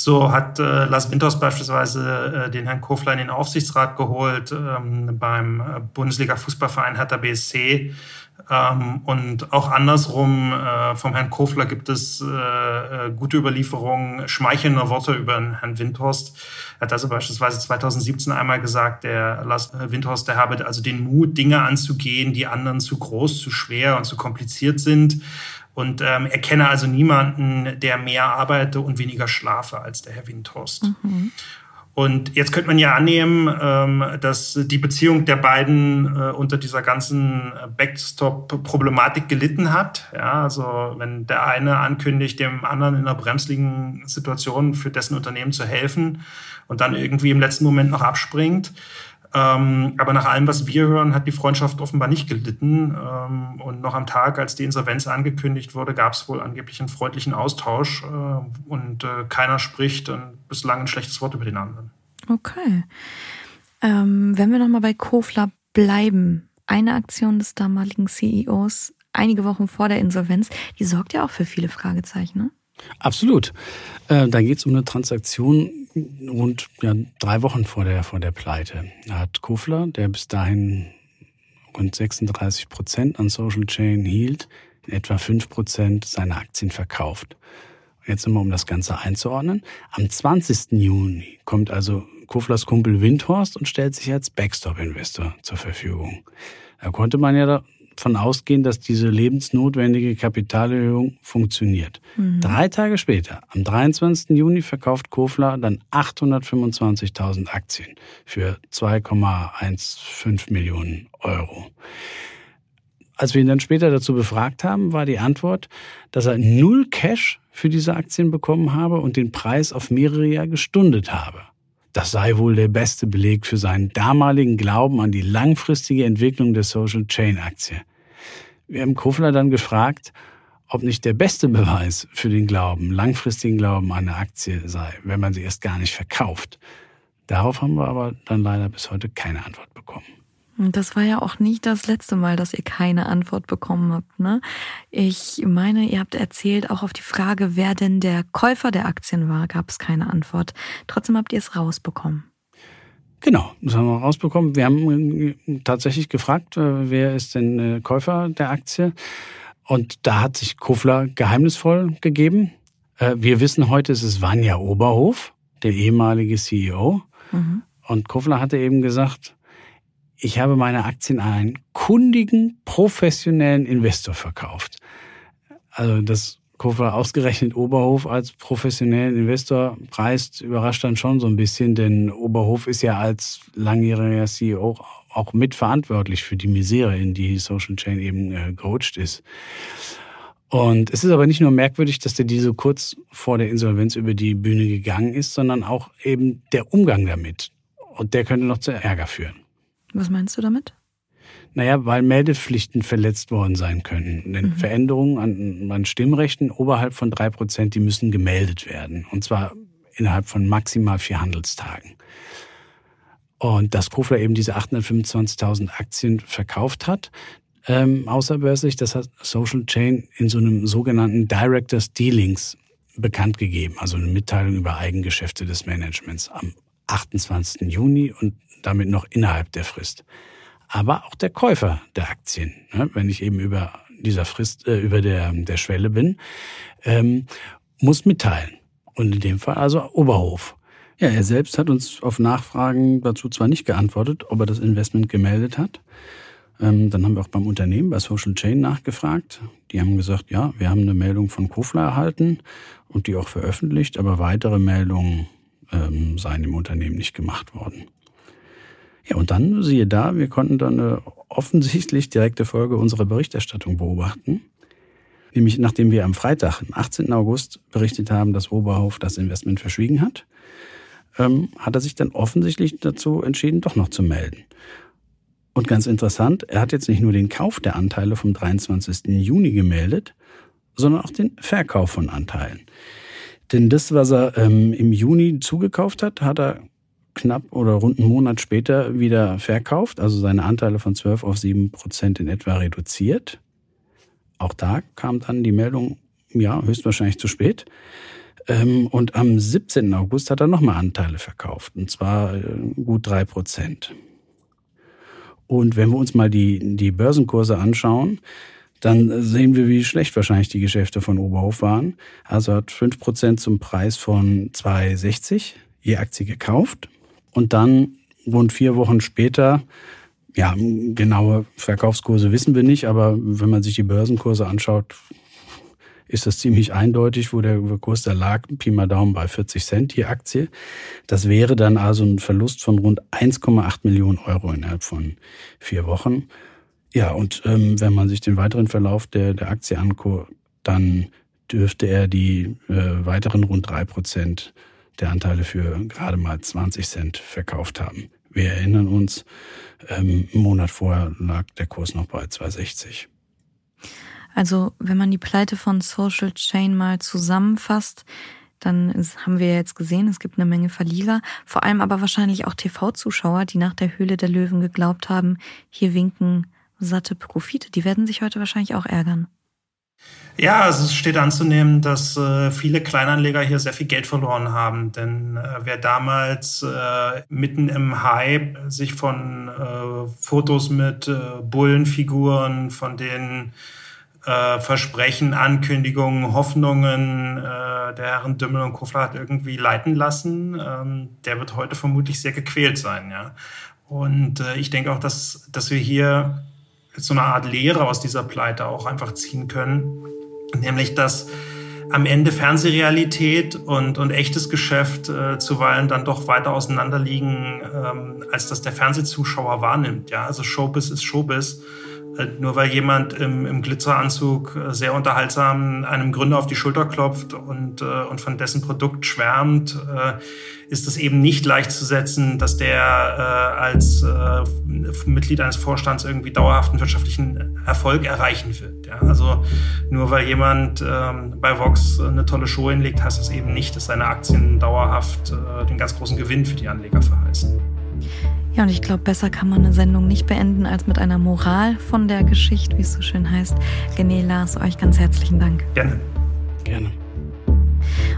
So hat äh, Lars Winters beispielsweise äh, den Herrn Kofler in den Aufsichtsrat geholt ähm, beim äh, Bundesliga-Fußballverein Hertha BSC. Ähm, und auch andersrum, äh, vom Herrn Kofler gibt es äh, äh, gute Überlieferungen, schmeichelnde Worte über den Herrn Windhorst. Er hat also beispielsweise 2017 einmal gesagt, der Lars Windhorst, der habe also den Mut, Dinge anzugehen, die anderen zu groß, zu schwer und zu kompliziert sind und ähm, erkenne also niemanden, der mehr arbeite und weniger schlafe als der Herr Windhorst. Mhm. Und jetzt könnte man ja annehmen, ähm, dass die Beziehung der beiden äh, unter dieser ganzen Backstop-Problematik gelitten hat. Ja, also wenn der eine ankündigt, dem anderen in einer bremsligen Situation für dessen Unternehmen zu helfen und dann irgendwie im letzten Moment noch abspringt, ähm, aber nach allem, was wir hören, hat die Freundschaft offenbar nicht gelitten. Ähm, und noch am Tag, als die Insolvenz angekündigt wurde, gab es wohl angeblich einen freundlichen Austausch äh, und äh, keiner spricht bislang ein schlechtes Wort über den anderen. Okay. Ähm, wenn wir nochmal bei Kofler bleiben, eine Aktion des damaligen CEOs einige Wochen vor der Insolvenz, die sorgt ja auch für viele Fragezeichen, ne? Absolut. Äh, da geht es um eine Transaktion rund ja, drei Wochen vor der, vor der Pleite. Da hat Kofler, der bis dahin rund 36 Prozent an Social Chain hielt, in etwa 5 Prozent seiner Aktien verkauft. Jetzt nochmal, um das Ganze einzuordnen. Am 20. Juni kommt also Koflers Kumpel Windhorst und stellt sich als Backstop-Investor zur Verfügung. Da konnte man ja davon ausgehen, dass diese lebensnotwendige Kapitalerhöhung funktioniert. Mhm. Drei Tage später, am 23. Juni, verkauft Kofler dann 825.000 Aktien für 2,15 Millionen Euro. Als wir ihn dann später dazu befragt haben, war die Antwort, dass er null Cash für diese Aktien bekommen habe und den Preis auf mehrere Jahre gestundet habe. Das sei wohl der beste Beleg für seinen damaligen Glauben an die langfristige Entwicklung der Social Chain Aktie. Wir haben Kofler dann gefragt, ob nicht der beste Beweis für den Glauben, langfristigen Glauben an eine Aktie sei, wenn man sie erst gar nicht verkauft. Darauf haben wir aber dann leider bis heute keine Antwort bekommen. Das war ja auch nicht das letzte Mal, dass ihr keine Antwort bekommen habt. Ne? Ich meine, ihr habt erzählt, auch auf die Frage, wer denn der Käufer der Aktien war, gab es keine Antwort. Trotzdem habt ihr es rausbekommen. Genau, das haben wir rausbekommen. Wir haben äh, tatsächlich gefragt, äh, wer ist denn äh, Käufer der Aktie? Und da hat sich Kofler geheimnisvoll gegeben. Wir wissen heute, es ist Vanja Oberhof, der ehemalige CEO. Mhm. Und Kofler hatte eben gesagt, ich habe meine Aktien an einen kundigen, professionellen Investor verkauft. Also das Kofler ausgerechnet Oberhof als professionellen Investor preist, überrascht dann schon so ein bisschen, denn Oberhof ist ja als langjähriger CEO auch mitverantwortlich für die Misere, in die Social Chain eben äh, gerutscht ist. Und es ist aber nicht nur merkwürdig, dass der diese kurz vor der Insolvenz über die Bühne gegangen ist, sondern auch eben der Umgang damit. Und der könnte noch zu Ärger führen. Was meinst du damit? Naja, weil Meldepflichten verletzt worden sein können. Denn mhm. Veränderungen an, an Stimmrechten oberhalb von drei Prozent, die müssen gemeldet werden. Und zwar innerhalb von maximal vier Handelstagen. Und dass Kofler eben diese 825.000 Aktien verkauft hat, ähm, außerbörslich, das hat Social Chain in so einem sogenannten Directors Dealings bekannt gegeben, also eine Mitteilung über Eigengeschäfte des Managements am 28. Juni und damit noch innerhalb der Frist. Aber auch der Käufer der Aktien, ne, wenn ich eben über dieser Frist, äh, über der, der Schwelle bin, ähm, muss mitteilen. Und in dem Fall also Oberhof. Ja, er selbst hat uns auf Nachfragen dazu zwar nicht geantwortet, ob er das Investment gemeldet hat. Ähm, dann haben wir auch beim Unternehmen, bei Social Chain nachgefragt. Die haben gesagt, ja, wir haben eine Meldung von Kofler erhalten und die auch veröffentlicht, aber weitere Meldungen ähm, seien im Unternehmen nicht gemacht worden. Ja, und dann, siehe da, wir konnten dann eine offensichtlich direkte Folge unserer Berichterstattung beobachten. Nämlich nachdem wir am Freitag, am 18. August, berichtet haben, dass Oberhof das Investment verschwiegen hat, ähm, hat er sich dann offensichtlich dazu entschieden, doch noch zu melden. Und ganz interessant, er hat jetzt nicht nur den Kauf der Anteile vom 23. Juni gemeldet, sondern auch den Verkauf von Anteilen. Denn das, was er ähm, im Juni zugekauft hat, hat er knapp oder rund einen Monat später wieder verkauft, also seine Anteile von 12 auf 7 Prozent in etwa reduziert. Auch da kam dann die Meldung, ja, höchstwahrscheinlich zu spät. Ähm, und am 17. August hat er nochmal Anteile verkauft, und zwar äh, gut drei Prozent. Und wenn wir uns mal die, die Börsenkurse anschauen, dann sehen wir, wie schlecht wahrscheinlich die Geschäfte von Oberhof waren. Also hat fünf Prozent zum Preis von 2,60 je Aktie gekauft und dann rund vier Wochen später, ja, genaue Verkaufskurse wissen wir nicht, aber wenn man sich die Börsenkurse anschaut, ist das ziemlich eindeutig, wo der Kurs da lag, Pi mal Daumen bei 40 Cent die Aktie. Das wäre dann also ein Verlust von rund 1,8 Millionen Euro innerhalb von vier Wochen. Ja, und ähm, wenn man sich den weiteren Verlauf der, der Aktie anguckt, dann dürfte er die äh, weiteren rund drei Prozent der Anteile für gerade mal 20 Cent verkauft haben. Wir erinnern uns, ähm, einen Monat vorher lag der Kurs noch bei 2,60. Also wenn man die Pleite von Social Chain mal zusammenfasst, dann haben wir jetzt gesehen, es gibt eine Menge Verlierer, vor allem aber wahrscheinlich auch TV-Zuschauer, die nach der Höhle der Löwen geglaubt haben, hier winken satte Profite. Die werden sich heute wahrscheinlich auch ärgern. Ja, also es steht anzunehmen, dass äh, viele Kleinanleger hier sehr viel Geld verloren haben. Denn äh, wer damals äh, mitten im Hype sich von äh, Fotos mit äh, Bullenfiguren, von den äh, Versprechen, Ankündigungen, Hoffnungen der Herren Dümmel und Kofler hat irgendwie leiten lassen, ähm, der wird heute vermutlich sehr gequält sein. Ja? Und ich denke auch, dass, dass wir hier so eine Art Lehre aus dieser Pleite auch einfach ziehen können. Nämlich, dass am Ende Fernsehrealität und, und echtes Geschäft äh, zuweilen dann doch weiter auseinander liegen, ähm, als dass der Fernsehzuschauer wahrnimmt. Ja, also Showbiz ist Showbiz. Äh, nur weil jemand im, im Glitzeranzug äh, sehr unterhaltsam einem Gründer auf die Schulter klopft und, äh, und von dessen Produkt schwärmt, äh, ist es eben nicht leicht zu setzen, dass der äh, als äh, Mitglied eines Vorstands irgendwie dauerhaften wirtschaftlichen Erfolg erreichen wird. Ja? Also nur weil jemand ähm, bei Vox eine tolle Show hinlegt, heißt das eben nicht, dass seine Aktien dauerhaft äh, den ganz großen Gewinn für die Anleger verheißen. Ja, und ich glaube, besser kann man eine Sendung nicht beenden als mit einer Moral von der Geschichte, wie es so schön heißt. René Lars, euch ganz herzlichen Dank. Gerne. Gerne.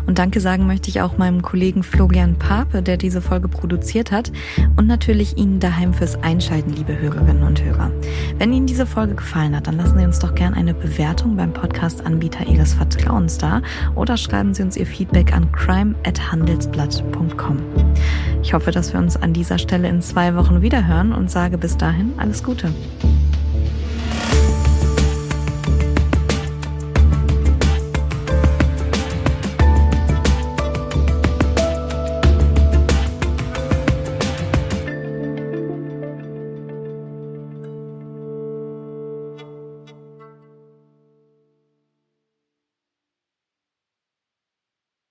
Und danke sagen möchte ich auch meinem Kollegen Florian Pape, der diese Folge produziert hat. Und natürlich Ihnen daheim fürs Einschalten, liebe Hörerinnen und Hörer. Wenn Ihnen diese Folge gefallen hat, dann lassen Sie uns doch gerne eine Bewertung beim Podcast-Anbieter Ihres Vertrauens da oder schreiben Sie uns Ihr Feedback an crime.handelsblatt.com. Ich hoffe, dass wir uns an dieser Stelle in zwei Wochen wiederhören und sage bis dahin alles Gute.